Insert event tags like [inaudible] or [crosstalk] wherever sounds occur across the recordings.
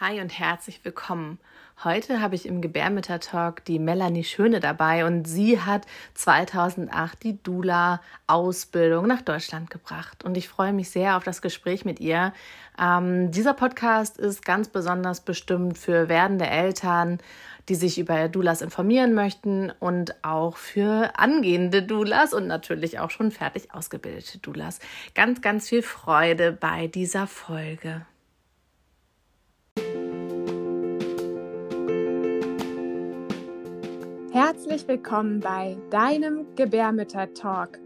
Hi und herzlich willkommen. Heute habe ich im Gebärmütter-Talk die Melanie Schöne dabei und sie hat 2008 die Dula-Ausbildung nach Deutschland gebracht. Und ich freue mich sehr auf das Gespräch mit ihr. Ähm, dieser Podcast ist ganz besonders bestimmt für werdende Eltern, die sich über Doulas informieren möchten und auch für angehende Doulas und natürlich auch schon fertig ausgebildete Doulas. Ganz, ganz viel Freude bei dieser Folge. Herzlich willkommen bei deinem Gebärmütter-Talk,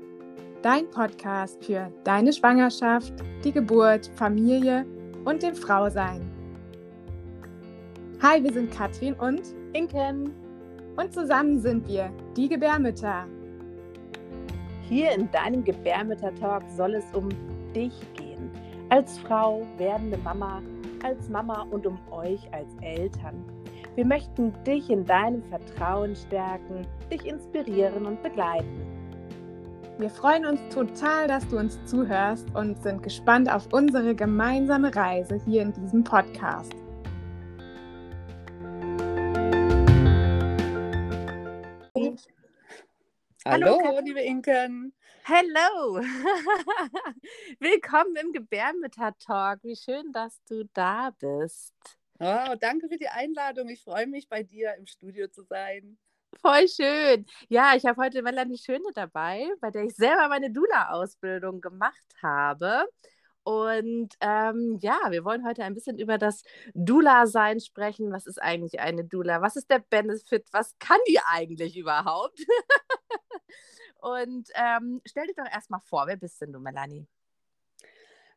dein Podcast für deine Schwangerschaft, die Geburt, Familie und dem Frausein. Hi, wir sind Katrin und Inken und zusammen sind wir die Gebärmütter. Hier in deinem Gebärmütter-Talk soll es um dich gehen, als Frau, werdende Mama, als Mama und um euch als Eltern. Wir möchten dich in deinem Vertrauen stärken, dich inspirieren und begleiten. Wir freuen uns total, dass du uns zuhörst und sind gespannt auf unsere gemeinsame Reise hier in diesem Podcast. Hallo, Hallo liebe Inken. Hallo. [laughs] Willkommen im Gebärmütter-Talk. Wie schön, dass du da bist. Oh, danke für die Einladung. Ich freue mich, bei dir im Studio zu sein. Voll schön. Ja, ich habe heute Melanie Schöne dabei, bei der ich selber meine Dula-Ausbildung gemacht habe. Und ähm, ja, wir wollen heute ein bisschen über das Dula-Sein sprechen. Was ist eigentlich eine Dula? Was ist der Benefit? Was kann die eigentlich überhaupt? [laughs] Und ähm, stell dich doch erstmal vor, wer bist denn du, Melanie?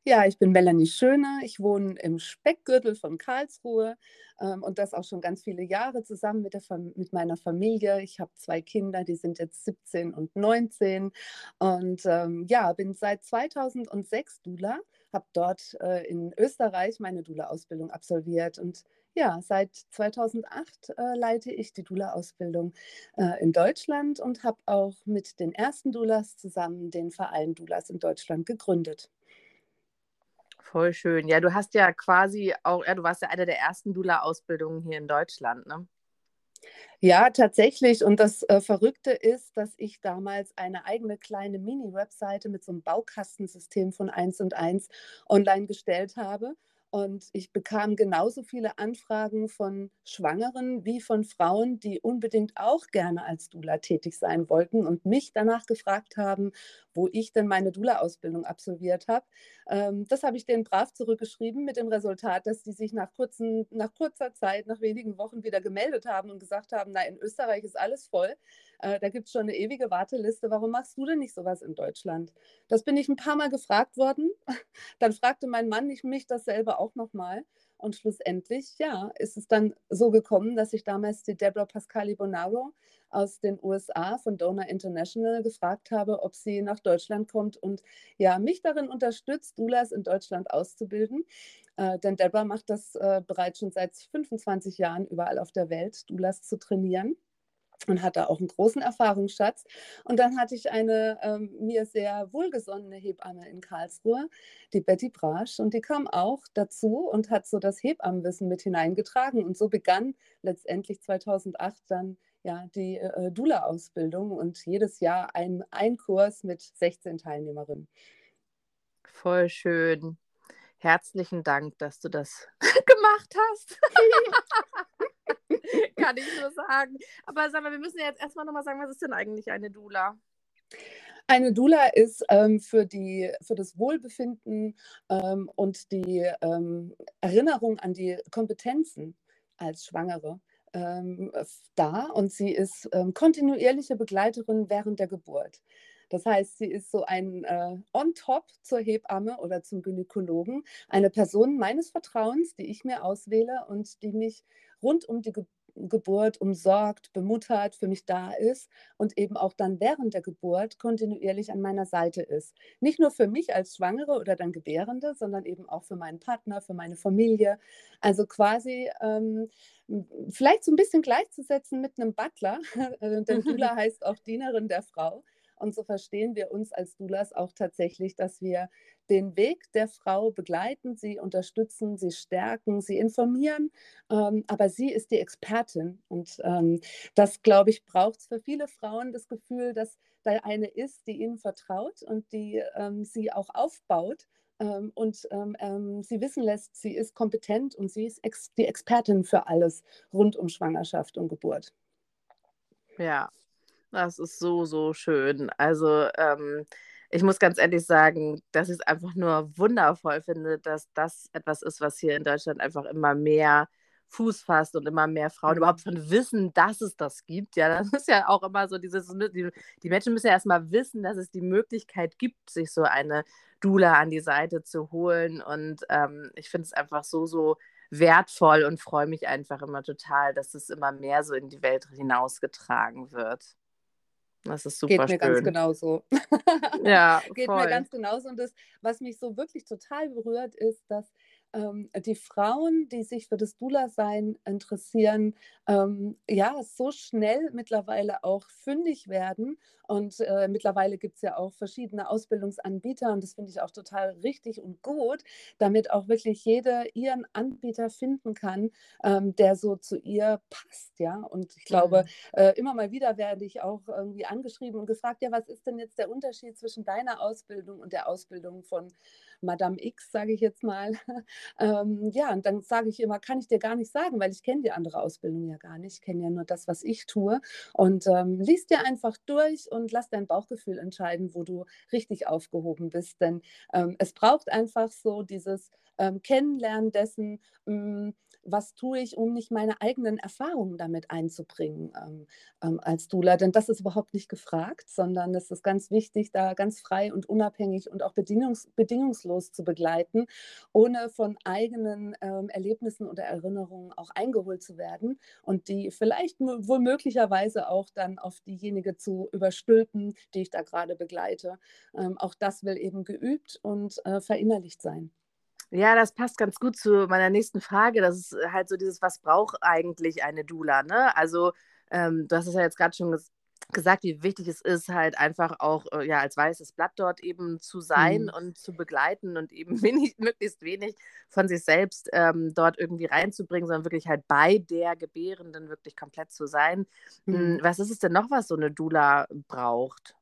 Ja, ich bin Melanie Schöner. Ich wohne im Speckgürtel von Karlsruhe ähm, und das auch schon ganz viele Jahre zusammen mit, der mit meiner Familie. Ich habe zwei Kinder, die sind jetzt 17 und 19 und ähm, ja, bin seit 2006 Dula, habe dort äh, in Österreich meine Dula-Ausbildung absolviert und ja, seit 2008 äh, leite ich die Dula-Ausbildung äh, in Deutschland und habe auch mit den ersten Dulas zusammen den Verein Dulas in Deutschland gegründet. Voll schön. Ja, du hast ja quasi auch, ja, du warst ja eine der ersten Dula-Ausbildungen hier in Deutschland, ne? Ja, tatsächlich. Und das äh, Verrückte ist, dass ich damals eine eigene kleine Mini-Webseite mit so einem Baukastensystem von 1 und 1 online gestellt habe. Und ich bekam genauso viele Anfragen von Schwangeren wie von Frauen, die unbedingt auch gerne als Dula tätig sein wollten und mich danach gefragt haben, wo ich denn meine Dula-Ausbildung absolviert habe. Ähm, das habe ich denen brav zurückgeschrieben mit dem Resultat, dass die sich nach, kurzen, nach kurzer Zeit, nach wenigen Wochen wieder gemeldet haben und gesagt haben, na, in Österreich ist alles voll. Äh, da gibt es schon eine ewige Warteliste. Warum machst du denn nicht sowas in Deutschland? Das bin ich ein paar Mal gefragt worden. [laughs] Dann fragte mein Mann ich mich dasselbe auch nochmal. Und schlussendlich, ja, ist es dann so gekommen, dass ich damals die Deborah Pascali Bonaro aus den USA von Donor International gefragt habe, ob sie nach Deutschland kommt und ja, mich darin unterstützt, Doulas in Deutschland auszubilden. Äh, denn Deborah macht das äh, bereits schon seit 25 Jahren überall auf der Welt, Doulas zu trainieren und hatte auch einen großen Erfahrungsschatz. Und dann hatte ich eine ähm, mir sehr wohlgesonnene Hebamme in Karlsruhe, die Betty Brasch, und die kam auch dazu und hat so das Hebammenwissen mit hineingetragen. Und so begann letztendlich 2008 dann ja die äh, Dula-Ausbildung und jedes Jahr ein, ein Kurs mit 16 Teilnehmerinnen. Voll schön. Herzlichen Dank, dass du das [laughs] gemacht hast. [laughs] Kann ich nur sagen. Aber sag mal, wir müssen ja jetzt erstmal nochmal sagen, was ist denn eigentlich eine Dula? Eine Dula ist ähm, für, die, für das Wohlbefinden ähm, und die ähm, Erinnerung an die Kompetenzen als Schwangere ähm, da und sie ist ähm, kontinuierliche Begleiterin während der Geburt. Das heißt, sie ist so ein äh, On-Top zur Hebamme oder zum Gynäkologen, eine Person meines Vertrauens, die ich mir auswähle und die mich rund um die Geburt Geburt umsorgt, bemuttert, für mich da ist und eben auch dann während der Geburt kontinuierlich an meiner Seite ist. Nicht nur für mich als Schwangere oder dann Gebärende, sondern eben auch für meinen Partner, für meine Familie. Also quasi ähm, vielleicht so ein bisschen gleichzusetzen mit einem Butler, [laughs] denn [laughs] Dula heißt auch Dienerin der Frau. Und so verstehen wir uns als Doulas auch tatsächlich, dass wir den Weg der Frau begleiten, sie unterstützen, sie stärken, sie informieren. Ähm, aber sie ist die Expertin. Und ähm, das, glaube ich, braucht es für viele Frauen das Gefühl, dass da eine ist, die ihnen vertraut und die ähm, sie auch aufbaut ähm, und ähm, ähm, sie wissen lässt, sie ist kompetent und sie ist ex die Expertin für alles rund um Schwangerschaft und Geburt. Ja, das ist so, so schön. Also ähm, ich muss ganz ehrlich sagen, dass ich es einfach nur wundervoll finde, dass das etwas ist, was hier in Deutschland einfach immer mehr Fuß fasst und immer mehr Frauen mhm. überhaupt von wissen, dass es das gibt. Ja, das [laughs] ist ja auch immer so dieses, die, die Menschen müssen ja erstmal wissen, dass es die Möglichkeit gibt, sich so eine Dula an die Seite zu holen. Und ähm, ich finde es einfach so, so wertvoll und freue mich einfach immer total, dass es immer mehr so in die Welt hinausgetragen wird. Das ist super Geht mir schön. ganz genauso. Ja, [laughs] Geht voll. mir ganz genauso. Und das, was mich so wirklich total berührt, ist, dass ähm, die Frauen, die sich für das Dula-Sein interessieren, ähm, ja, so schnell mittlerweile auch fündig werden. Und äh, mittlerweile gibt es ja auch verschiedene Ausbildungsanbieter und das finde ich auch total richtig und gut, damit auch wirklich jeder ihren Anbieter finden kann, ähm, der so zu ihr passt. Ja, und ich glaube, mhm. äh, immer mal wieder werde ich auch irgendwie angeschrieben und gefragt, ja, was ist denn jetzt der Unterschied zwischen deiner Ausbildung und der Ausbildung von Madame X, sage ich jetzt mal. [laughs] ähm, ja, und dann sage ich immer, kann ich dir gar nicht sagen, weil ich kenne die andere Ausbildung ja gar nicht. Ich kenne ja nur das, was ich tue. Und ähm, liest dir einfach durch und lass dein Bauchgefühl entscheiden, wo du richtig aufgehoben bist. Denn ähm, es braucht einfach so dieses ähm, Kennenlernen dessen, mh, hm, was tue ich, um nicht meine eigenen Erfahrungen damit einzubringen ähm, ähm, als Dula. Denn das ist überhaupt nicht gefragt, sondern es ist ganz wichtig, da ganz frei und unabhängig und auch bedingungs bedingungslos zu begleiten, ohne von eigenen ähm, Erlebnissen oder Erinnerungen auch eingeholt zu werden und die vielleicht wohl möglicherweise auch dann auf diejenige zu überstülpen, die ich da gerade begleite. Ähm, auch das will eben geübt und äh, verinnerlicht sein. Ja, das passt ganz gut zu meiner nächsten Frage. Das ist halt so dieses, was braucht eigentlich eine Dula? Ne? Also, ähm, du hast es ja jetzt gerade schon ges gesagt, wie wichtig es ist, halt einfach auch äh, ja, als weißes Blatt dort eben zu sein mhm. und zu begleiten und eben [laughs] wenig, möglichst wenig von sich selbst ähm, dort irgendwie reinzubringen, sondern wirklich halt bei der Gebärenden wirklich komplett zu sein. Hm, mhm. Was ist es denn noch, was so eine Dula braucht?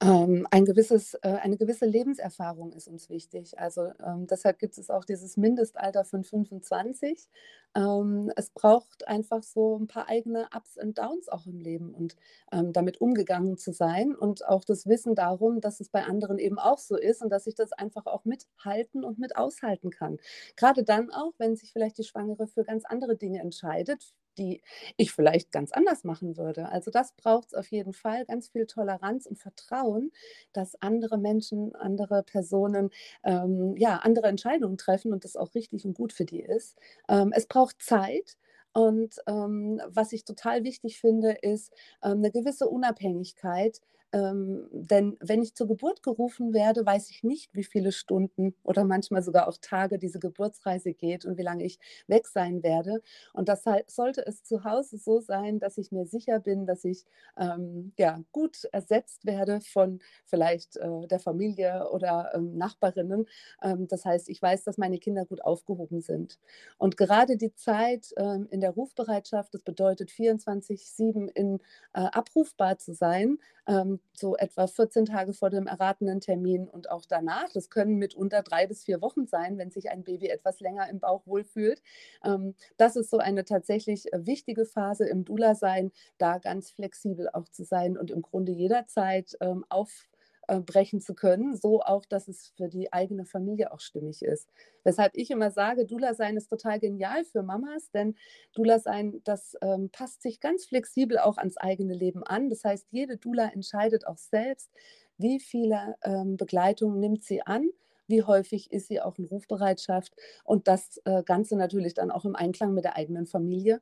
Ähm, ein gewisses, äh, eine gewisse Lebenserfahrung ist uns wichtig. Also ähm, deshalb gibt es auch dieses Mindestalter von 25. Ähm, es braucht einfach so ein paar eigene Ups und Downs auch im Leben und damit umgegangen zu sein und auch das Wissen darum, dass es bei anderen eben auch so ist und dass ich das einfach auch mithalten und mit aushalten kann. Gerade dann auch, wenn sich vielleicht die Schwangere für ganz andere Dinge entscheidet, die ich vielleicht ganz anders machen würde. Also das braucht es auf jeden Fall, ganz viel Toleranz und Vertrauen, dass andere Menschen, andere Personen ähm, ja, andere Entscheidungen treffen und das auch richtig und gut für die ist. Ähm, es braucht Zeit. Und ähm, was ich total wichtig finde, ist ähm, eine gewisse Unabhängigkeit ähm, denn wenn ich zur Geburt gerufen werde, weiß ich nicht, wie viele Stunden oder manchmal sogar auch Tage diese Geburtsreise geht und wie lange ich weg sein werde. Und das sollte es zu Hause so sein, dass ich mir sicher bin, dass ich ähm, ja, gut ersetzt werde von vielleicht äh, der Familie oder ähm, Nachbarinnen. Ähm, das heißt, ich weiß, dass meine Kinder gut aufgehoben sind. Und gerade die Zeit ähm, in der Rufbereitschaft, das bedeutet 24-7 in äh, abrufbar zu sein, ähm, so etwa 14 Tage vor dem erratenen Termin und auch danach. Das können mitunter drei bis vier Wochen sein, wenn sich ein Baby etwas länger im Bauch wohlfühlt. Ähm, das ist so eine tatsächlich äh, wichtige Phase im Dula-Sein, da ganz flexibel auch zu sein und im Grunde jederzeit ähm, auf äh, brechen zu können, so auch, dass es für die eigene Familie auch stimmig ist. Weshalb ich immer sage, Dula sein ist total genial für Mamas, denn Dula sein, das ähm, passt sich ganz flexibel auch ans eigene Leben an. Das heißt, jede Dula entscheidet auch selbst, wie viele ähm, Begleitungen nimmt sie an wie häufig ist sie auch in Rufbereitschaft und das äh, Ganze natürlich dann auch im Einklang mit der eigenen Familie.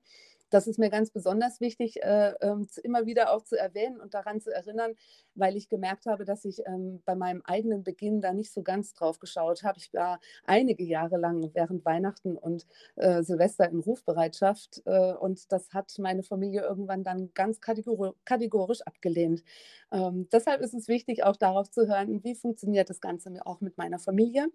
Das ist mir ganz besonders wichtig, äh, äh, immer wieder auch zu erwähnen und daran zu erinnern, weil ich gemerkt habe, dass ich ähm, bei meinem eigenen Beginn da nicht so ganz drauf geschaut habe. Ich war einige Jahre lang während Weihnachten und äh, Silvester in Rufbereitschaft äh, und das hat meine Familie irgendwann dann ganz kategor kategorisch abgelehnt. Ähm, deshalb ist es wichtig, auch darauf zu hören, wie funktioniert das Ganze auch mit meiner Familie.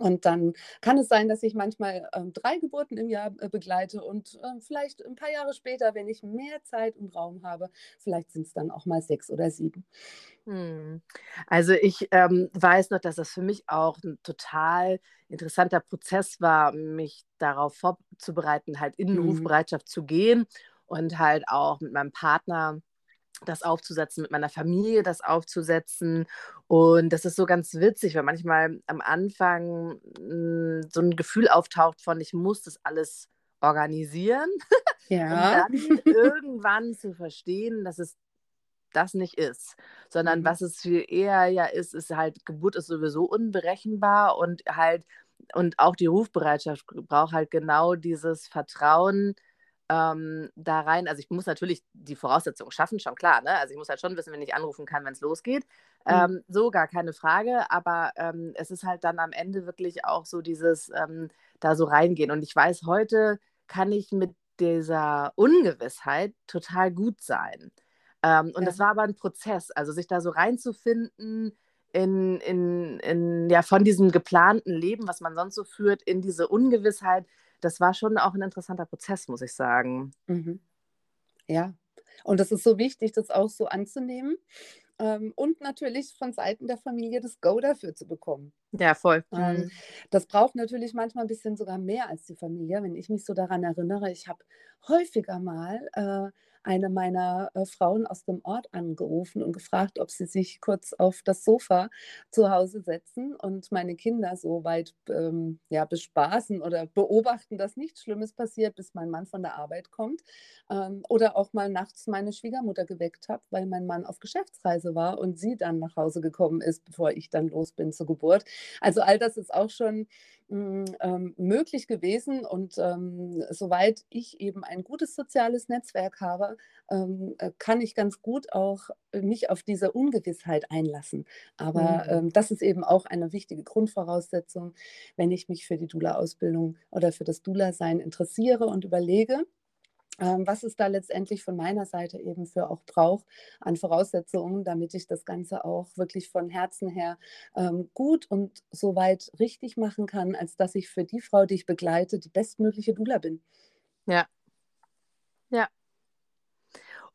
Und dann kann es sein, dass ich manchmal ähm, drei Geburten im Jahr äh, begleite und äh, vielleicht ein paar Jahre später, wenn ich mehr Zeit und Raum habe, vielleicht sind es dann auch mal sechs oder sieben. Hm. Also ich ähm, weiß noch, dass das für mich auch ein total interessanter Prozess war, mich darauf vorzubereiten, halt in mhm. Rufbereitschaft zu gehen und halt auch mit meinem Partner das aufzusetzen, mit meiner Familie das aufzusetzen. Und das ist so ganz witzig, weil manchmal am Anfang mh, hm, so ein Gefühl auftaucht von, ich muss das alles organisieren. [laughs] Ja. Und dann irgendwann zu verstehen, dass es das nicht ist, sondern mhm. was es viel eher ja ist, ist halt, Geburt ist sowieso unberechenbar und halt, und auch die Rufbereitschaft braucht halt genau dieses Vertrauen, ähm, da rein. Also ich muss natürlich die Voraussetzungen schaffen, schon klar. Ne? Also ich muss halt schon wissen, wenn ich anrufen kann, wenn es losgeht. Mhm. Ähm, so gar keine Frage. Aber ähm, es ist halt dann am Ende wirklich auch so dieses ähm, da so reingehen. Und ich weiß, heute kann ich mit dieser Ungewissheit total gut sein. Ähm, und ja. das war aber ein Prozess, also sich da so reinzufinden. In, in, in, ja, von diesem geplanten Leben, was man sonst so führt, in diese Ungewissheit, das war schon auch ein interessanter Prozess, muss ich sagen. Mhm. Ja, und das ist so wichtig, das auch so anzunehmen ähm, und natürlich von Seiten der Familie das Go dafür zu bekommen. Ja, voll. Ähm, mhm. das braucht natürlich manchmal ein bisschen sogar mehr als die Familie. Wenn ich mich so daran erinnere, ich habe häufiger mal äh, eine meiner äh, Frauen aus dem Ort angerufen und gefragt, ob sie sich kurz auf das Sofa zu Hause setzen und meine Kinder so weit ähm, ja, bespaßen oder beobachten, dass nichts Schlimmes passiert, bis mein Mann von der Arbeit kommt. Ähm, oder auch mal nachts meine Schwiegermutter geweckt habe, weil mein Mann auf Geschäftsreise war und sie dann nach Hause gekommen ist, bevor ich dann los bin zur Geburt. Also all das ist auch schon ähm, möglich gewesen. Und ähm, soweit ich eben ein gutes soziales Netzwerk habe, ähm, äh, kann ich ganz gut auch mich auf diese Ungewissheit einlassen. Aber mhm. ähm, das ist eben auch eine wichtige Grundvoraussetzung, wenn ich mich für die Dula-Ausbildung oder für das Dula-Sein interessiere und überlege, was es da letztendlich von meiner Seite eben für auch braucht an Voraussetzungen, damit ich das Ganze auch wirklich von Herzen her ähm, gut und soweit richtig machen kann, als dass ich für die Frau, die ich begleite, die bestmögliche Dula bin. Ja. Ja.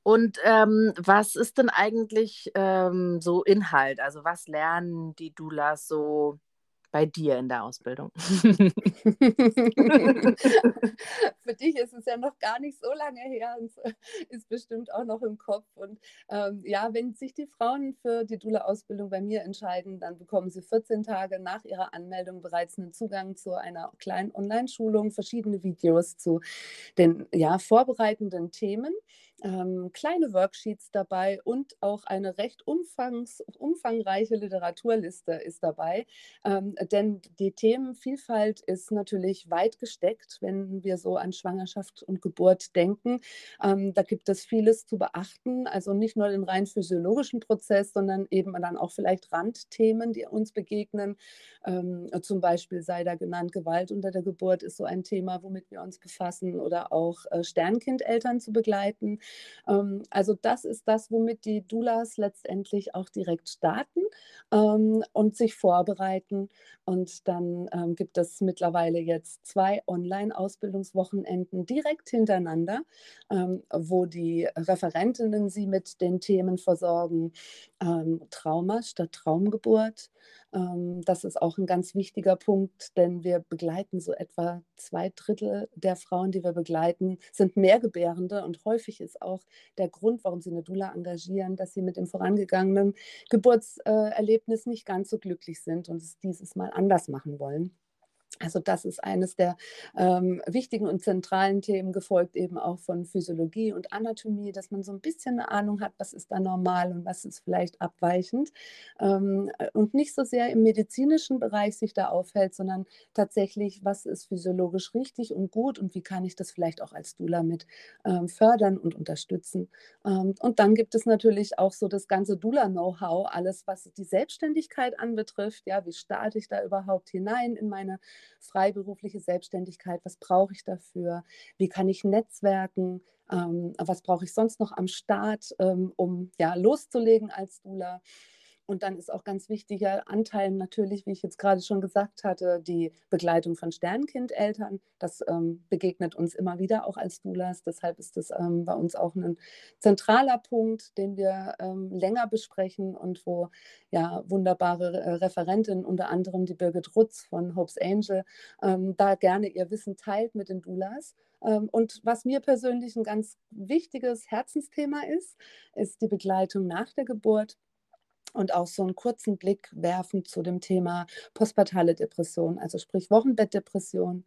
Und ähm, was ist denn eigentlich ähm, so Inhalt? Also was lernen die Dulas so bei dir in der Ausbildung? [laughs] Für dich ist es ja noch gar nicht so lange her und ist bestimmt auch noch im Kopf. Und ähm, ja, wenn sich die Frauen für die Dula-Ausbildung bei mir entscheiden, dann bekommen sie 14 Tage nach ihrer Anmeldung bereits einen Zugang zu einer kleinen Online-Schulung, verschiedene Videos zu den ja, vorbereitenden Themen ähm, kleine Worksheets dabei und auch eine recht umfangs, umfangreiche Literaturliste ist dabei. Ähm, denn die Themenvielfalt ist natürlich weit gesteckt, wenn wir so an Schwangerschaft und Geburt denken. Ähm, da gibt es vieles zu beachten, also nicht nur den rein physiologischen Prozess, sondern eben dann auch vielleicht Randthemen, die uns begegnen. Ähm, zum Beispiel sei da genannt, Gewalt unter der Geburt ist so ein Thema, womit wir uns befassen oder auch äh, Sternkindeltern zu begleiten. Ähm, also das ist das, womit die Doulas letztendlich auch direkt starten ähm, und sich vorbereiten. Und dann ähm, gibt es mittlerweile jetzt zwei Online-Ausbildungswochenenden direkt hintereinander, wo die Referentinnen sie mit den Themen versorgen. Trauma statt Traumgeburt, ähm, das ist auch ein ganz wichtiger Punkt, denn wir begleiten so etwa zwei Drittel der Frauen, die wir begleiten, sind Mehrgebärende und häufig ist auch der Grund, warum sie eine Dula engagieren, dass sie mit dem vorangegangenen Geburtserlebnis nicht ganz so glücklich sind und es dieses Mal anders machen wollen. Also das ist eines der ähm, wichtigen und zentralen Themen, gefolgt eben auch von Physiologie und Anatomie, dass man so ein bisschen eine Ahnung hat, was ist da normal und was ist vielleicht abweichend. Ähm, äh, und nicht so sehr im medizinischen Bereich sich da aufhält, sondern tatsächlich, was ist physiologisch richtig und gut und wie kann ich das vielleicht auch als Dula mit ähm, fördern und unterstützen. Ähm, und dann gibt es natürlich auch so das ganze Dula-Know-how, alles, was die Selbstständigkeit anbetrifft. Ja, wie starte ich da überhaupt hinein in meine freiberufliche Selbstständigkeit, was brauche ich dafür, wie kann ich netzwerken, ähm, was brauche ich sonst noch am Start, ähm, um ja loszulegen als Dula. Und dann ist auch ganz wichtiger Anteil natürlich, wie ich jetzt gerade schon gesagt hatte, die Begleitung von Sternkindeltern. Das ähm, begegnet uns immer wieder auch als Doulas. Deshalb ist das ähm, bei uns auch ein zentraler Punkt, den wir ähm, länger besprechen und wo ja wunderbare äh, Referentinnen, unter anderem die Birgit Rutz von Hope's Angel, ähm, da gerne ihr Wissen teilt mit den Doulas. Ähm, und was mir persönlich ein ganz wichtiges Herzensthema ist, ist die Begleitung nach der Geburt und auch so einen kurzen Blick werfen zu dem Thema postpartale Depression, also sprich Wochenbettdepression.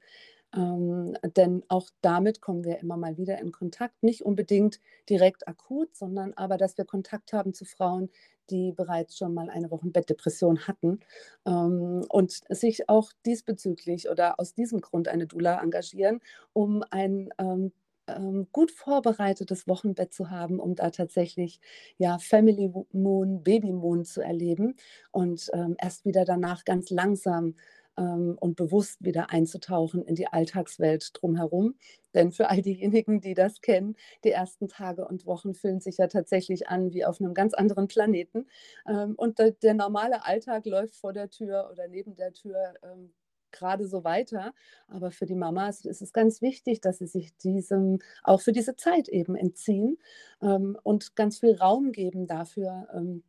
Ähm, denn auch damit kommen wir immer mal wieder in Kontakt, nicht unbedingt direkt akut, sondern aber, dass wir Kontakt haben zu Frauen, die bereits schon mal eine Wochenbettdepression hatten ähm, und sich auch diesbezüglich oder aus diesem Grund eine Dula engagieren, um ein ähm, ähm, gut vorbereitetes Wochenbett zu haben, um da tatsächlich ja Family Moon, Baby Moon zu erleben und ähm, erst wieder danach ganz langsam ähm, und bewusst wieder einzutauchen in die Alltagswelt drumherum. Denn für all diejenigen, die das kennen, die ersten Tage und Wochen fühlen sich ja tatsächlich an wie auf einem ganz anderen Planeten. Ähm, und der, normale Alltag läuft vor der Tür oder neben der Tür ähm, gerade so weiter. Aber für die Mamas ist es ganz wichtig, dass sie sich diesem, auch für diese Zeit eben entziehen ähm, und ganz viel Raum geben dafür, ähm,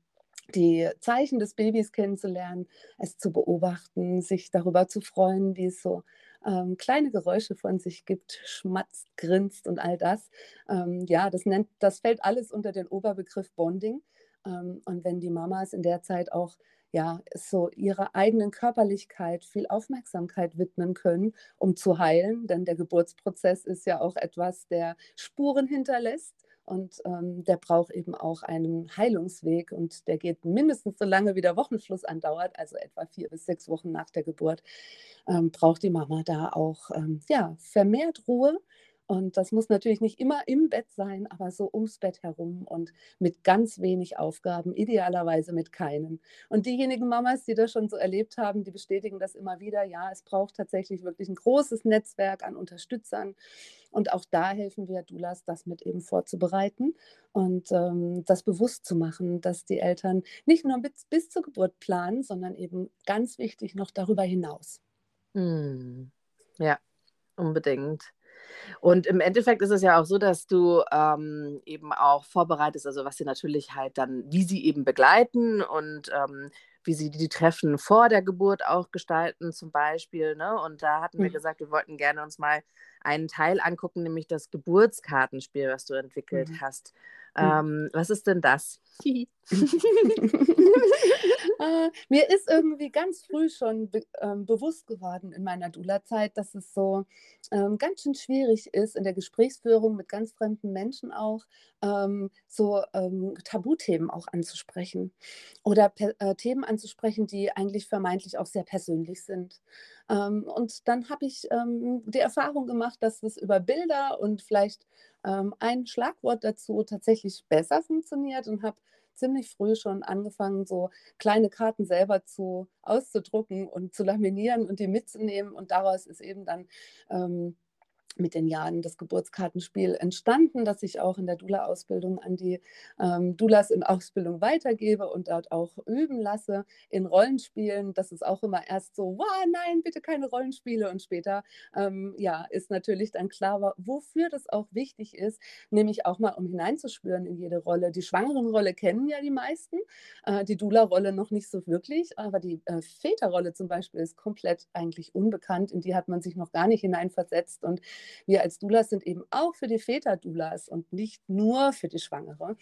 die Zeichen des Babys kennenzulernen, es zu beobachten, sich darüber zu freuen, wie es so ähm, kleine Geräusche von sich gibt, schmatzt, grinst und all das. Ähm, ja, das, nennt, das fällt alles unter den Oberbegriff Bonding. Ähm, und wenn die Mamas in der Zeit auch ja, so ihrer eigenen Körperlichkeit viel Aufmerksamkeit widmen können, um zu heilen. Denn der Geburtsprozess ist ja auch etwas, der Spuren hinterlässt. Und ähm, der braucht eben auch einen Heilungsweg und der geht mindestens so lange, wie der Wochenfluss andauert, also etwa vier bis sechs Wochen nach der Geburt, ähm, braucht die Mama da auch ähm, ja, vermehrt Ruhe und das muss natürlich nicht immer im Bett sein, aber so ums Bett herum und mit ganz wenig Aufgaben, idealerweise mit keinen. Und diejenigen Mamas, die das schon so erlebt haben, die bestätigen das immer wieder. Ja, es braucht tatsächlich wirklich ein großes Netzwerk an Unterstützern. Und auch da helfen wir Dulas, das mit eben vorzubereiten und ähm, das bewusst zu machen, dass die Eltern nicht nur bis, bis zur Geburt planen, sondern eben ganz wichtig noch darüber hinaus. Hm. Ja, unbedingt. Und im Endeffekt ist es ja auch so, dass du ähm, eben auch vorbereitest, also was sie natürlich halt dann, wie sie eben begleiten und ähm, wie sie die Treffen vor der Geburt auch gestalten, zum Beispiel. Ne? Und da hatten wir mhm. gesagt, wir wollten gerne uns mal einen Teil angucken, nämlich das Geburtskartenspiel, was du entwickelt mhm. hast. Mhm. Ähm, was ist denn das? [laughs] äh, mir ist irgendwie ganz früh schon be ähm, bewusst geworden in meiner Dula-Zeit, dass es so ähm, ganz schön schwierig ist, in der Gesprächsführung mit ganz fremden Menschen auch ähm, so ähm, Tabuthemen auch anzusprechen oder äh, Themen anzusprechen, die eigentlich vermeintlich auch sehr persönlich sind. Ähm, und dann habe ich die Erfahrung gemacht, dass es über Bilder und vielleicht ein Schlagwort dazu tatsächlich besser funktioniert und habe ziemlich früh schon angefangen, so kleine Karten selber zu auszudrucken und zu laminieren und die mitzunehmen. Und daraus ist eben dann ähm, mit den Jahren das Geburtskartenspiel entstanden, das ich auch in der Dula-Ausbildung an die ähm, Dulas in Ausbildung weitergebe und dort auch üben lasse in Rollenspielen. Das ist auch immer erst so, wow, nein, bitte keine Rollenspiele. Und später, ähm, ja, ist natürlich dann klar, wofür das auch wichtig ist, nämlich auch mal um hineinzuspüren in jede Rolle. Die Schwangerenrolle kennen ja die meisten, äh, die Dula-Rolle noch nicht so wirklich, aber die äh, Väterrolle zum Beispiel ist komplett eigentlich unbekannt, in die hat man sich noch gar nicht hineinversetzt und wir als Doulas sind eben auch für die Väter Doulas und nicht nur für die Schwangere.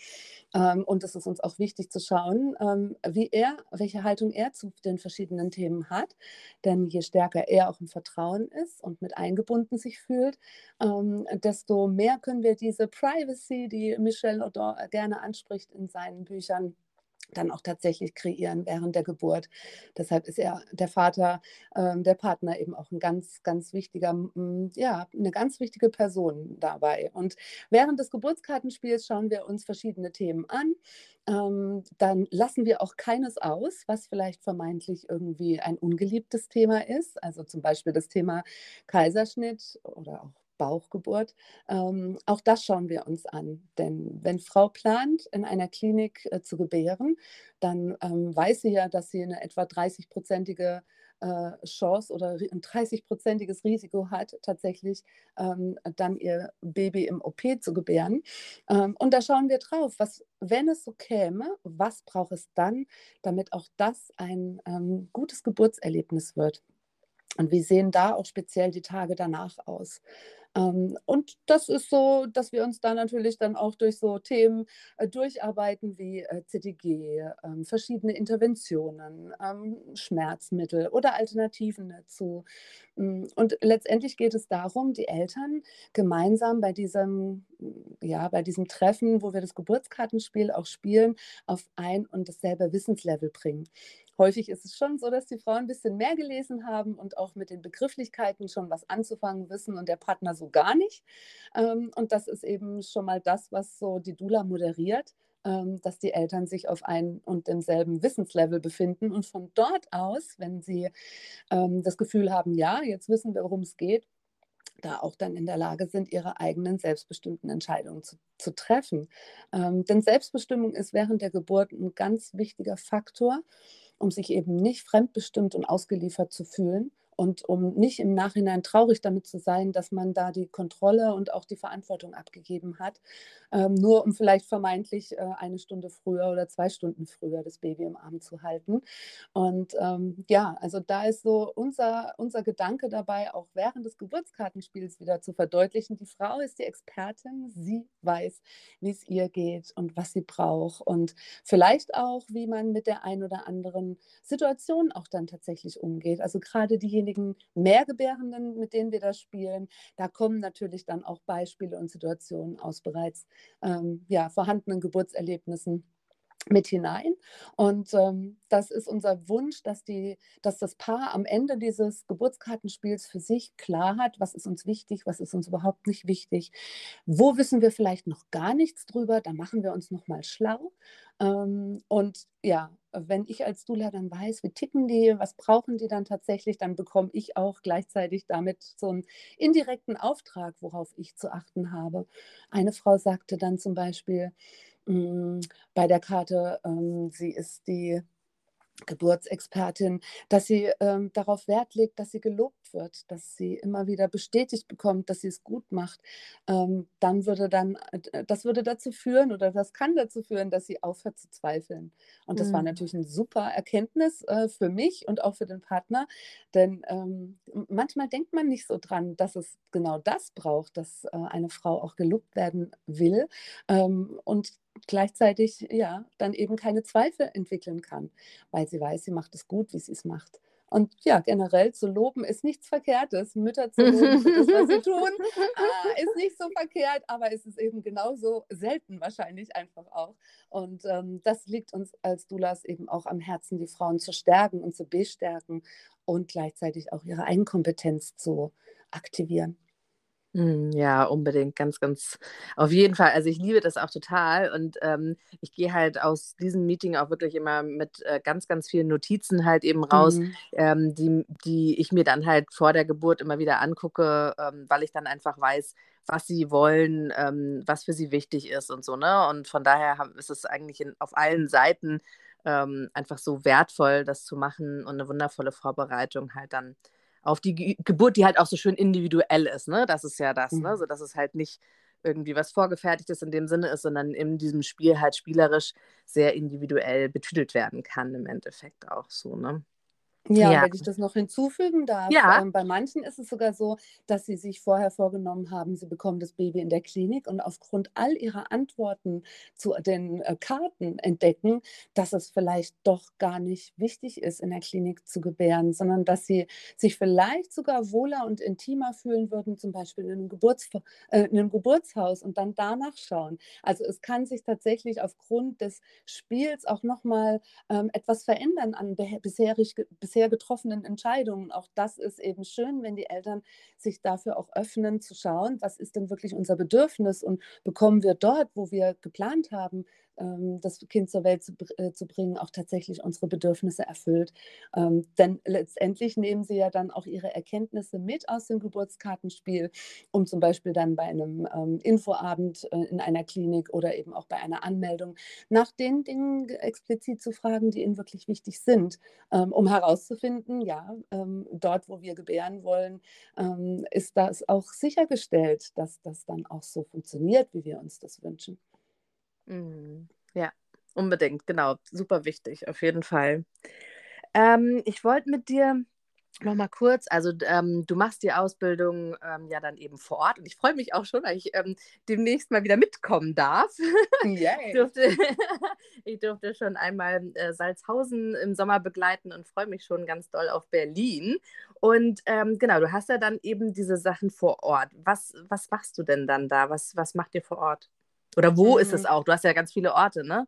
Ähm, und es ist uns auch wichtig zu schauen, ähm, wie er, welche Haltung er zu den verschiedenen Themen hat. Denn je stärker er auch im Vertrauen ist und mit eingebunden sich fühlt, ähm, desto mehr können wir diese Privacy, die Michel Odon gerne anspricht in seinen Büchern, dann auch tatsächlich kreieren während der Geburt. Deshalb ist er der Vater, äh, der Partner eben auch ein ganz, ganz wichtiger, ja, eine ganz wichtige Person dabei. Und während des Geburtskartenspiels schauen wir uns verschiedene Themen an. Ähm, dann lassen wir auch keines aus, was vielleicht vermeintlich irgendwie ein ungeliebtes Thema ist. Also zum Beispiel das Thema Kaiserschnitt oder auch Bauchgeburt. Ähm, auch das schauen wir uns an. Denn wenn Frau plant, in einer Klinik äh, zu gebären, dann ähm, weiß sie ja, dass sie eine etwa 30-prozentige äh, Chance oder ein 30-prozentiges Risiko hat, tatsächlich ähm, dann ihr Baby im OP zu gebären. Ähm, und da schauen wir drauf, was, wenn es so käme, was braucht es dann, damit auch das ein ähm, gutes Geburtserlebnis wird. Und wie sehen da auch speziell die Tage danach aus? Ähm, und das ist so, dass wir uns da natürlich dann auch durch so Themen äh, durcharbeiten wie äh, CTG, ähm, verschiedene Interventionen, ähm, Schmerzmittel oder Alternativen dazu. Mm, und letztendlich geht es darum, die Eltern gemeinsam bei diesem, ja, bei diesem Treffen, wo wir das Geburtskartenspiel auch spielen, auf ein und dasselbe Wissenslevel bringen häufig ist es schon so, dass die Frauen ein bisschen mehr gelesen haben und auch mit den Begrifflichkeiten schon was anzufangen wissen und der Partner so gar nicht. Ähm, und das ist eben schon mal das, was so die Dula moderiert ähm, dass die Eltern sich auf einem und demselben Wissenslevel befinden und von dort aus, wenn sie ähm, das Gefühl haben, ja, jetzt wissen wir, worum es geht, da auch dann in der Lage sind, ihre eigenen selbstbestimmten Entscheidungen zu, zu treffen. Ähm, denn Selbstbestimmung ist während der Geburt ein ganz wichtiger Faktor um sich eben nicht fremdbestimmt und ausgeliefert zu fühlen und um nicht im Nachhinein traurig damit zu sein, dass man da die Kontrolle und auch die Verantwortung abgegeben hat, ähm, nur um vielleicht vermeintlich äh, eine Stunde früher oder zwei Stunden früher das Baby im Arm zu halten. Und ähm, ja, also da ist so unser, unser Gedanke dabei, auch während des Geburtskartenspiels wieder zu verdeutlichen, die Frau ist die Expertin, sie weiß, wie es ihr geht und was sie braucht und vielleicht auch, wie man mit der ein oder anderen Situation auch dann tatsächlich umgeht. Also gerade diejenigen, diejenigen Mehrgebärenden, mit denen wir das spielen, da kommen natürlich dann auch Beispiele und Situationen aus bereits ähm, ja, vorhandenen Geburtserlebnissen mit hinein. Und ähm, das ist unser Wunsch, dass, die, dass das Paar am Ende dieses Geburtskartenspiels für sich klar hat, was ist uns wichtig, was ist uns überhaupt nicht wichtig. Wo wissen wir vielleicht noch gar nichts drüber, da machen wir uns nochmal schlau. Ähm, und ja, wenn ich als Dula dann weiß, wie ticken die, was brauchen die dann tatsächlich, dann bekomme ich auch gleichzeitig damit so einen indirekten Auftrag, worauf ich zu achten habe. Eine Frau sagte dann zum Beispiel, bei der Karte, ähm, sie ist die Geburtsexpertin, dass sie ähm, darauf Wert legt, dass sie gelobt wird, dass sie immer wieder bestätigt bekommt, dass sie es gut macht, ähm, dann würde dann, äh, das würde dazu führen oder das kann dazu führen, dass sie aufhört zu zweifeln. Und das mhm. war natürlich eine super Erkenntnis äh, für mich und auch für den Partner, denn ähm, manchmal denkt man nicht so dran, dass es genau das braucht, dass äh, eine Frau auch gelobt werden will. Ähm, und gleichzeitig ja dann eben keine Zweifel entwickeln kann, weil sie weiß, sie macht es gut, wie sie es macht. Und ja, generell zu loben ist nichts Verkehrtes. Mütter zu loben für das, was sie tun, [laughs] ah, ist nicht so verkehrt, aber es ist eben genauso selten wahrscheinlich einfach auch. Und ähm, das liegt uns als Dulas eben auch am Herzen, die Frauen zu stärken und zu bestärken und gleichzeitig auch ihre Eigenkompetenz zu aktivieren. Hm, ja, unbedingt, ganz, ganz, auf jeden Fall. Also ich liebe das auch total und ähm, ich gehe halt aus diesem Meeting auch wirklich immer mit äh, ganz, ganz vielen Notizen halt eben raus, mhm. ähm, die, die ich mir dann halt vor der Geburt immer wieder angucke, ähm, weil ich dann einfach weiß, was sie wollen, ähm, was für sie wichtig ist und so, ne? Und von daher ist es eigentlich in, auf allen Seiten ähm, einfach so wertvoll, das zu machen und eine wundervolle Vorbereitung halt dann auf die Ge Geburt, die halt auch so schön individuell ist. Ne? Das ist ja das, ne? mhm. ne? so dass es halt nicht irgendwie was Vorgefertigtes in dem Sinne ist, sondern in diesem Spiel halt spielerisch sehr individuell betüdelt werden kann, im Endeffekt auch so. Ne? Ja, ja, wenn ich das noch hinzufügen darf, ja. ähm, bei manchen ist es sogar so, dass sie sich vorher vorgenommen haben, sie bekommen das Baby in der Klinik und aufgrund all ihrer Antworten zu den äh, Karten entdecken, dass es vielleicht doch gar nicht wichtig ist, in der Klinik zu gebären, sondern dass sie sich vielleicht sogar wohler und intimer fühlen würden, zum Beispiel in einem, Geburts äh, in einem Geburtshaus und dann danach schauen. Also es kann sich tatsächlich aufgrund des Spiels auch nochmal ähm, etwas verändern an bisherig, bisher bisher getroffenen Entscheidungen. Auch das ist eben schön, wenn die Eltern sich dafür auch öffnen, zu schauen, was ist denn wirklich unser Bedürfnis und bekommen wir dort, wo wir geplant haben, das Kind zur Welt zu, äh, zu, bringen, auch tatsächlich unsere Bedürfnisse erfüllt. Ähm, denn letztendlich nehmen sie ja dann auch ihre Erkenntnisse mit aus dem Geburtskartenspiel, um zum Beispiel dann bei einem ähm, Infoabend äh, in einer Klinik oder eben auch bei einer Anmeldung nach den Dingen explizit zu fragen, die ihnen wirklich wichtig sind, ähm, um herauszufinden, ja, ähm, dort, wo wir gebären wollen, ähm, ist das auch sichergestellt, dass das dann auch so funktioniert, wie wir uns das wünschen. Mhm. Ja, unbedingt, genau. Super wichtig, auf jeden Fall. Ähm, ich wollte mit dir noch mal kurz, also ähm, du machst die Ausbildung ähm, ja dann eben vor Ort und ich freue mich auch schon, weil ich ähm, demnächst mal wieder mitkommen darf. [laughs] ich, durfte, [laughs] ich durfte schon einmal äh, Salzhausen im Sommer begleiten und freue mich schon ganz doll auf Berlin. Und ähm, genau, du hast ja dann eben diese Sachen vor Ort. Was, was machst du denn dann da? Was, was macht ihr vor Ort? Oder wo mhm. ist es mhm. auch? Du hast ja ganz viele Orte, ne?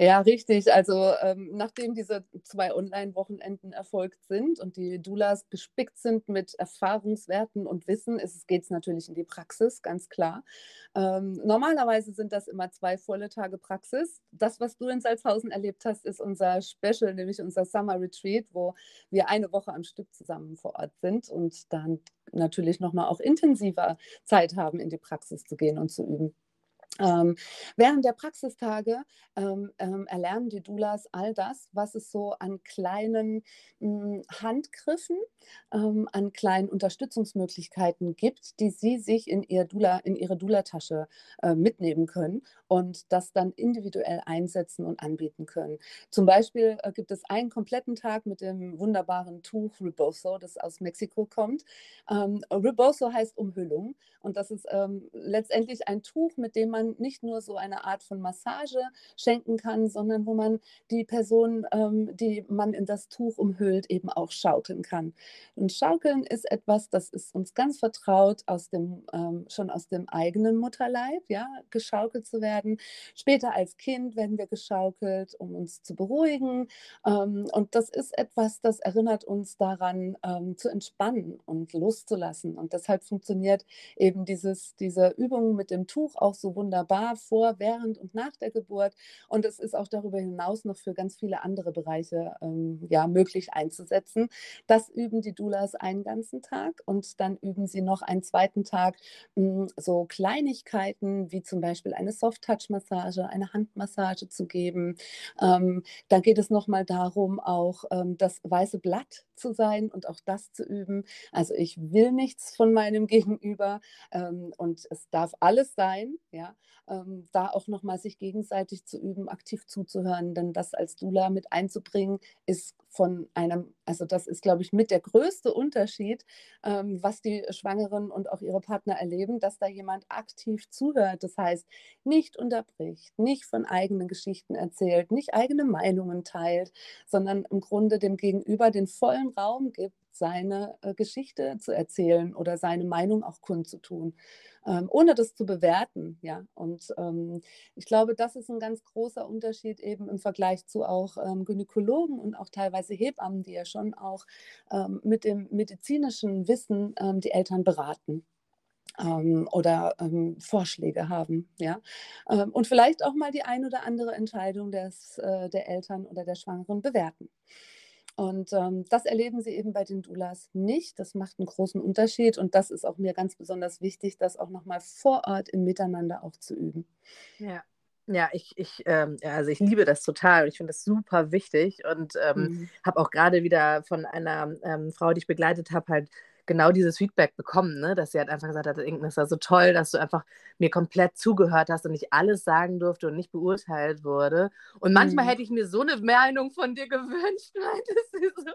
Ja, richtig. Also ähm, nachdem diese zwei Online-Wochenenden erfolgt sind und die Doulas gespickt sind mit Erfahrungswerten und Wissen, geht es natürlich in die Praxis, ganz klar. Ähm, normalerweise sind das immer zwei volle Tage Praxis. Das, was du in Salzhausen erlebt hast, ist unser Special, nämlich unser Summer Retreat, wo wir eine Woche am Stück zusammen vor Ort sind und dann natürlich nochmal auch intensiver Zeit haben, in die Praxis zu gehen und zu üben. Ähm, während der Praxistage ähm, ähm, erlernen die Doulas all das, was es so an kleinen mh, hm, Handgriffen, ähm, an kleinen Unterstützungsmöglichkeiten gibt, die sie sich in, ihr Dula, in ihre Dula-Tasche äh, mitnehmen können und das dann individuell einsetzen und anbieten können. Zum Beispiel äh, gibt es einen kompletten Tag mit dem wunderbaren Tuch Rebozo, das aus Mexiko kommt. Ähm, Rebozo heißt Umhüllung und das ist ähm, letztendlich ein Tuch, mit dem man nicht nur so eine Art von Massage schenken kann, sondern wo man die Person, ähm, die man in das Tuch umhüllt, eben auch schaukeln kann. Und Schaukeln ist etwas, das ist uns ganz vertraut aus dem, ähm, schon aus dem eigenen Mutterleib, ja, geschaukelt zu werden. Später als Kind werden wir geschaukelt, um uns zu beruhigen. Ähm, und das ist etwas, das erinnert uns daran, ähm, zu entspannen und loszulassen. Und deshalb funktioniert eben dieses, diese Übung mit dem Tuch auch so wunderbar wunderbar vor, während und nach der Geburt. Und es ist auch darüber hinaus noch für ganz viele andere Bereiche ähm, ja, möglich einzusetzen. Das üben die Doulas einen ganzen Tag und dann üben sie noch einen zweiten Tag mh, hm, so Kleinigkeiten wie zum Beispiel eine Soft-Touch-Massage, eine Handmassage zu geben. Ähm, dann geht es nochmal darum, auch ähm, das weiße Blatt zu sein und auch das zu üben. Also ich will nichts von meinem [laughs] Gegenüber ähm, und es darf alles sein, ja ähm, da auch nochmal sich gegenseitig zu üben, aktiv zuzuhören, denn das als Dula mit einzubringen, ist von einem, also das ist, glaube ich, mit der größte Unterschied, ähm, was die Schwangeren und auch ihre Partner erleben, dass da jemand aktiv zuhört. Das heißt, nicht unterbricht, nicht von eigenen Geschichten erzählt, nicht eigene Meinungen teilt, sondern im Grunde dem Gegenüber den vollen Raum gibt, seine äh, Geschichte zu erzählen oder seine Meinung auch kundzutun ähm, ohne das zu bewerten. Ja? Und ähm, ich glaube, das ist ein ganz großer Unterschied eben im Vergleich zu auch ähm, Gynäkologen und auch teilweise Hebammen, die ja schon auch ähm, mit dem medizinischen Wissen ähm, die Eltern beraten. Ähm, oder ähm, Vorschläge haben, ja, ähm, und vielleicht auch mal die ein oder andere Entscheidung des, äh, der Eltern oder der Schwangeren bewerten. Und ähm, das erleben sie eben bei den Doulas nicht. Das macht einen großen Unterschied. Und das ist auch mir ganz besonders wichtig, das auch nochmal vor Ort im Miteinander auch zu üben. Ja. Ja, ich, ich, ähm, also ich liebe das total und ich finde das super wichtig und ähm, mhm. habe auch gerade wieder von einer ähm, Frau, die ich begleitet habe, halt genau dieses Feedback bekommen, ne? dass sie halt einfach gesagt hat, es war so toll, dass du einfach mir komplett zugehört hast und ich alles sagen durfte und nicht beurteilt wurde. Und manchmal mhm. hätte ich mir so eine Meinung von dir gewünscht, [laughs] meinte sie so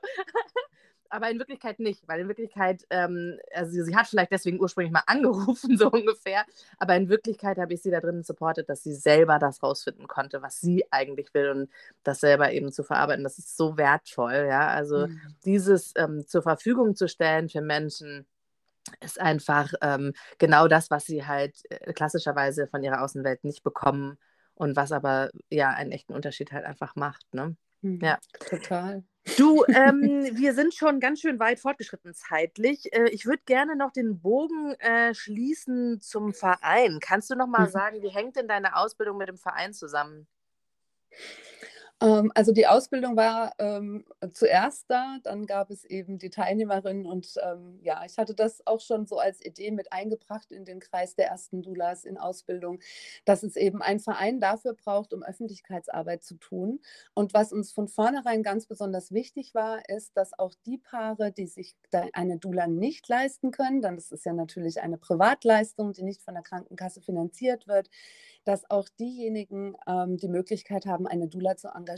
aber in Wirklichkeit nicht, weil in Wirklichkeit, ähm, also sie hat vielleicht deswegen ursprünglich mal [laughs] angerufen, so ungefähr, aber in Wirklichkeit habe ich sie da drin supportet, dass sie selber das rausfinden konnte, was sie eigentlich will und das selber eben zu verarbeiten. Das ist so wertvoll, ja. Also mhm. dieses ähm, zur Verfügung zu stellen für Menschen, ist einfach ähm, genau das, was sie halt äh, klassischerweise von ihrer Außenwelt nicht bekommen und was aber ja einen echten Unterschied halt einfach macht. Ne? Mhm, ja, total. Du, ähm, [laughs] wir sind schon ganz schön weit fortgeschritten zeitlich. Äh, ich würde gerne noch den Bogen äh, schließen zum Verein. Kannst du noch mal mhm. sagen, wie hängt denn deine Ausbildung mit dem Verein zusammen? Ähm, also die Ausbildung war ähm, zuerst da, dann gab es eben die Teilnehmerinnen und ähm, ja, ich hatte das auch schon so als Idee mit eingebracht in den Kreis der ersten Doulas in Ausbildung, dass es eben einen Verein dafür braucht, um Öffentlichkeitsarbeit zu tun. Und was uns von vornherein ganz besonders wichtig war, ist, dass auch die Paare, die sich eine Dula nicht leisten können, dann ist es ja natürlich eine Privatleistung, die nicht von der Krankenkasse finanziert wird, dass auch diejenigen ähm, die Möglichkeit haben, eine Dula zu engagieren.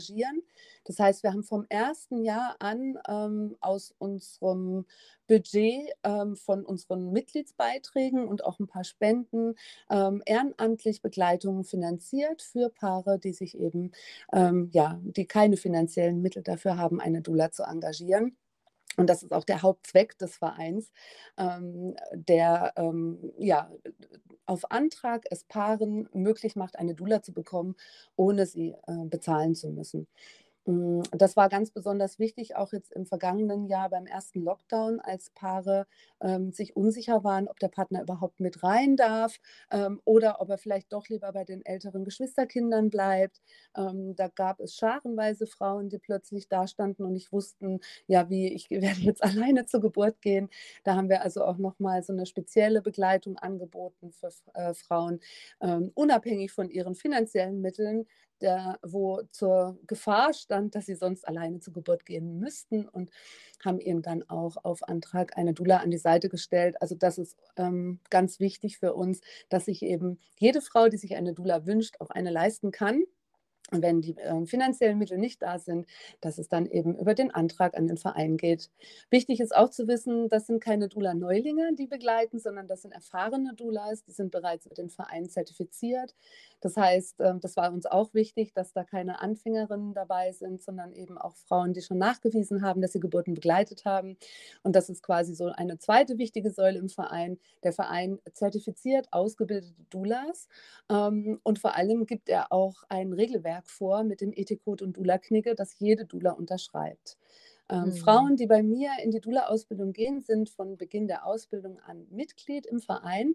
Das heißt, wir haben vom ersten Jahr an ähm, aus unserem Budget ähm, von unseren Mitgliedsbeiträgen und auch ein paar Spenden ähm, ehrenamtlich Begleitungen finanziert für Paare, die sich eben, ähm, ja, die keine finanziellen Mittel dafür haben, eine Dula zu engagieren. Und das ist auch der Hauptzweck des Vereins, ähm, der ähm, ja, auf Antrag es Paaren möglich macht, eine Dula zu bekommen, ohne sie äh, bezahlen zu müssen. Mm, das war ganz besonders wichtig, auch jetzt im vergangenen Jahr beim ersten Lockdown, als Paare ähm, sich unsicher waren, ob der Partner überhaupt mit rein darf ähm, oder ob er vielleicht doch lieber bei den älteren Geschwisterkindern bleibt. Ähm, da gab es scharenweise Frauen, die plötzlich da standen und nicht wussten, ja, wie, ich [laughs] werde jetzt alleine zur Geburt gehen. Da haben wir also auch nochmal so eine spezielle Begleitung angeboten für äh, Frauen, ähm, unabhängig von ihren finanziellen Mitteln, der, wo zur Gefahr stand, dass sie sonst alleine zur Geburt gehen müssten und haben ihnen dann auch auf Antrag eine Dula an die Seite gestellt. Also das ist ähm, ganz wichtig für uns, dass sich eben jede Frau, die sich eine Dula wünscht, auch eine leisten kann wenn die äh, finanziellen Mittel nicht da sind, dass es dann eben über den Antrag an den Verein geht. Wichtig ist auch zu wissen, das sind keine Dula-Neulinge, die begleiten, sondern das sind erfahrene Dulas, die sind bereits mit den Vereinen zertifiziert. Das heißt, äh, das war uns auch wichtig, dass da keine Anfängerinnen dabei sind, sondern eben auch Frauen, die schon nachgewiesen haben, dass sie Geburten begleitet haben. Und das ist quasi so eine zweite wichtige Säule im Verein. Der Verein zertifiziert ausgebildete Dulas ähm, und vor allem gibt er auch ein Regelwerk Regelwerk vor mit dem Ethikcode und Dula-Knigge, das jede Dula unterschreibt. Ähm, mhm. Frauen, die bei mir in die Dula-Ausbildung gehen, sind von Beginn der Ausbildung an Mitglied im Verein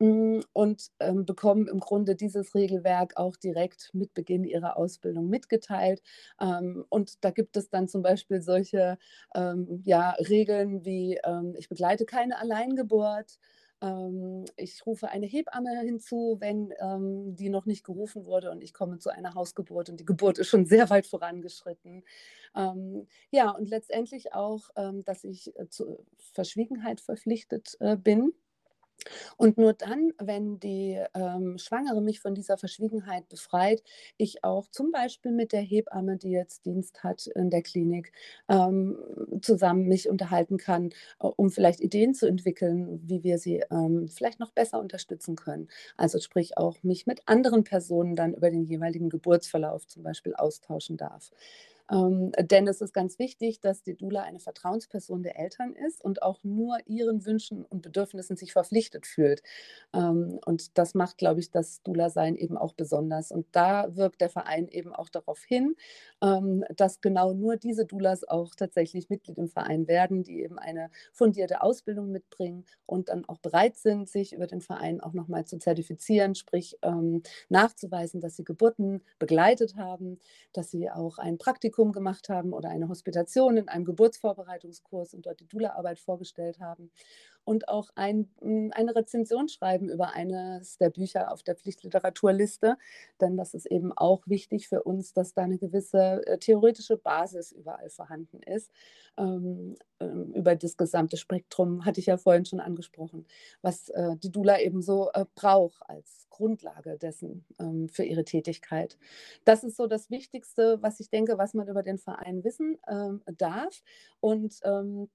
mh, mm, und ähm, bekommen im Grunde dieses Regelwerk auch direkt mit Beginn ihrer Ausbildung mitgeteilt. Ähm, und da gibt es dann zum Beispiel solche ähm, ja, Regeln wie, ähm, ich begleite keine Alleingeburt. Ähm, ich rufe eine Hebamme hinzu, wenn ähm, die noch nicht gerufen wurde und ich komme zu einer Hausgeburt und die Geburt ist schon sehr weit vorangeschritten. Ähm, ja, und letztendlich auch, ähm, dass ich äh, zur Verschwiegenheit verpflichtet äh, bin. Und nur dann, wenn die ähm, Schwangere mich von dieser Verschwiegenheit befreit, ich auch zum Beispiel mit der Hebamme, die jetzt Dienst hat in der Klinik, ähm, zusammen mich unterhalten kann, äh, um vielleicht Ideen zu entwickeln, wie wir sie ähm, vielleicht noch besser unterstützen können. Also sprich auch mich mit anderen Personen dann über den jeweiligen Geburtsverlauf zum Beispiel austauschen darf. Ähm, denn es ist ganz wichtig, dass die Dula eine Vertrauensperson der Eltern ist und auch nur ihren Wünschen und Bedürfnissen sich verpflichtet fühlt. Ähm, und das macht, glaube ich, das Dula-Sein eben auch besonders. Und da wirkt der Verein eben auch darauf hin, ähm, dass genau nur diese Dulas auch tatsächlich Mitglied im Verein werden, die eben eine fundierte Ausbildung mitbringen und dann auch bereit sind, sich über den Verein auch nochmal zu zertifizieren, sprich ähm, nachzuweisen, dass sie Geburten begleitet haben, dass sie auch ein Praktikum Praktikum gemacht haben oder eine Hospitation in einem Geburtsvorbereitungskurs und dort die Dula-Arbeit vorgestellt haben. Und auch ein, hm, eine Rezension schreiben über eines der Bücher auf der Pflichtliteraturliste. Denn das ist eben auch wichtig für uns, dass da eine gewisse äh, theoretische Basis überall vorhanden ist. Ähm, ähm, über das gesamte Spektrum hatte ich ja vorhin schon angesprochen, was äh, die Dula eben so äh, braucht als Grundlage dessen ähm, für ihre Tätigkeit. Das ist so das Wichtigste, was ich denke, was man über den Verein wissen ähm, darf. Und ähm,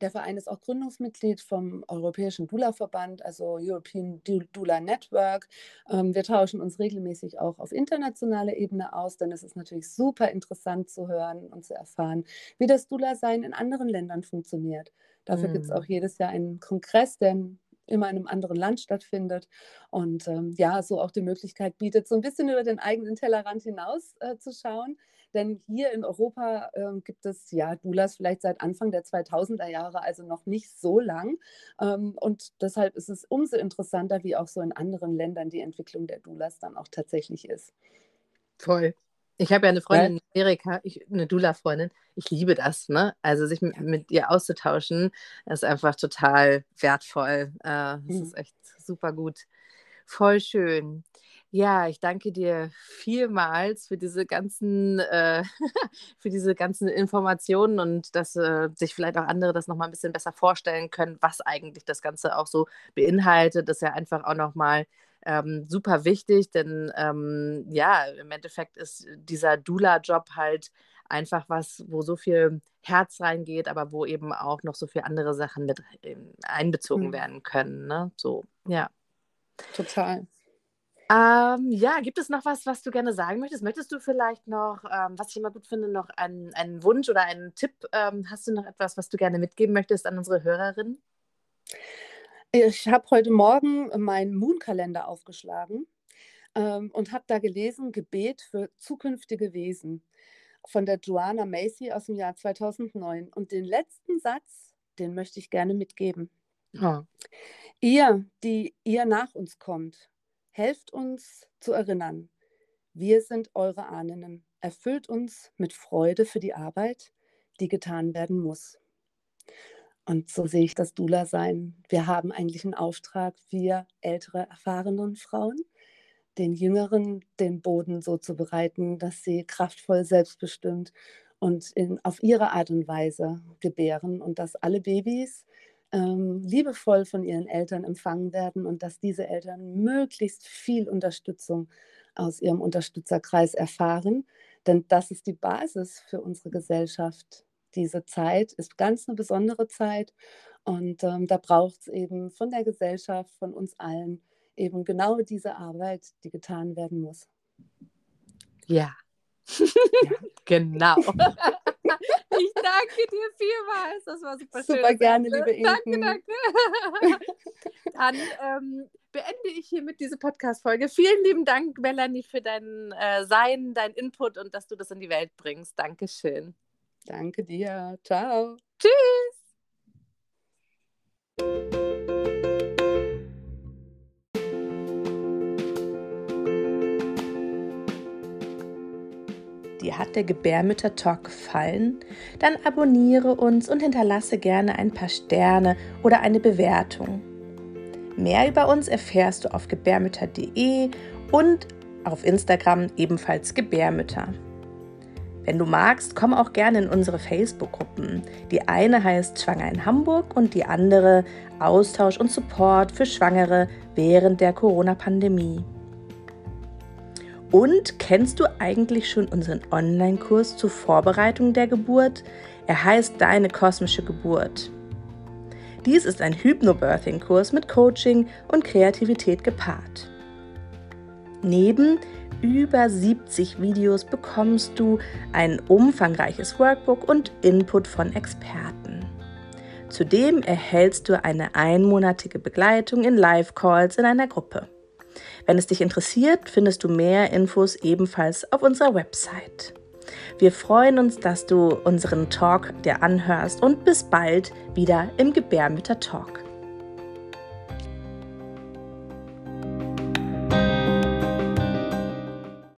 der Verein ist auch Gründungsmitglied vom Europäischen Dula-Verband, also European Dula Network. Ähm, wir tauschen uns regelmäßig auch auf internationaler Ebene aus, denn es ist natürlich super interessant zu hören und zu erfahren, wie das Dula-Sein in anderen Ländern funktioniert. Dafür mhm. gibt es auch jedes Jahr einen Kongress, der immer in einem anderen Land stattfindet und ähm, ja, so auch die Möglichkeit bietet, so ein bisschen über den eigenen Tellerrand hinaus äh, zu schauen. Denn hier in Europa ähm, gibt es ja Doulas vielleicht seit Anfang der 2000er Jahre, also noch nicht so lang. Ähm, und deshalb ist es umso interessanter, wie auch so in anderen Ländern die Entwicklung der Doulas dann auch tatsächlich ist. Voll. Ich habe ja eine Freundin in Amerika, ich, eine Dula-Freundin. Ich liebe das, ne? Also sich mit, mit, ihr auszutauschen, ist einfach total wertvoll. Äh, das mhm. ist echt super gut. Voll schön. Ja, ich danke dir vielmals für diese ganzen, äh, [laughs] für diese ganzen Informationen und dass äh, sich vielleicht auch andere das nochmal ein bisschen besser vorstellen können, was eigentlich das Ganze auch so beinhaltet. Das ist ja einfach auch nochmal ähm, super wichtig, denn ähm, ja, im Endeffekt ist dieser Dula-Job halt einfach was, wo so viel Herz reingeht, aber wo eben auch noch so viele andere Sachen mit einbezogen mhm. werden können. Ne? So, ja. Total. Ähm, ja, gibt es noch was, was du gerne sagen möchtest? Möchtest du vielleicht noch, ähm, was ich immer gut finde, noch einen, einen Wunsch oder einen Tipp? Ähm, hast du noch etwas, was du gerne mitgeben möchtest an unsere Hörerinnen? Ich habe heute Morgen meinen Moon-Kalender aufgeschlagen ähm, und habe da gelesen, Gebet für zukünftige Wesen von der Joanna Macy aus dem Jahr 2009. Und den letzten Satz, den möchte ich gerne mitgeben. Oh. Ihr, die ihr nach uns kommt, helft uns zu erinnern, wir sind eure Ahnen. Erfüllt uns mit Freude für die Arbeit, die getan werden muss. Und so sehe ich das Dula-Sein. Wir haben eigentlich einen Auftrag, wir ältere, erfahrene Frauen, den Jüngeren den Boden so zu bereiten, dass sie kraftvoll, selbstbestimmt und in, auf ihre Art und Weise gebären und dass alle Babys ähm, liebevoll von ihren Eltern empfangen werden und dass diese Eltern möglichst viel Unterstützung aus ihrem Unterstützerkreis erfahren. Denn das ist die Basis für unsere Gesellschaft diese Zeit ist ganz eine besondere Zeit und ähm, da braucht es eben von der Gesellschaft, von uns allen eben genau diese Arbeit, die getan werden muss. Ja, [laughs] ja. genau. [laughs] ich danke dir vielmals. Das war super, schön. Super gerne, liebe Inken. Danke, danke. [laughs] Dann ähm, beende ich hiermit diese Podcast-Folge. Vielen lieben Dank, Melanie, für dein äh, Sein, dein Input und dass du das in die Welt bringst. Dankeschön. Danke dir. Ciao. Tschüss. Dir hat der Gebärmütter-Talk gefallen? Dann abonniere uns und hinterlasse gerne ein paar Sterne oder eine Bewertung. Mehr über uns erfährst du auf gebärmütter.de und auf Instagram ebenfalls Gebärmütter. Wenn du magst, komm auch gerne in unsere Facebook-Gruppen. Die eine heißt Schwanger in Hamburg und die andere Austausch und Support für Schwangere während der Corona-Pandemie. Und kennst du eigentlich schon unseren Online-Kurs zur Vorbereitung der Geburt? Er heißt Deine kosmische Geburt. Dies ist ein Hypnobirthing-Kurs mit Coaching und Kreativität gepaart. Neben über 70 Videos bekommst du ein umfangreiches Workbook und Input von Experten. Zudem erhältst du eine einmonatige Begleitung in Live-Calls in einer Gruppe. Wenn es dich interessiert, findest du mehr Infos ebenfalls auf unserer Website. Wir freuen uns, dass du unseren Talk dir anhörst und bis bald wieder im Gebärmütter Talk.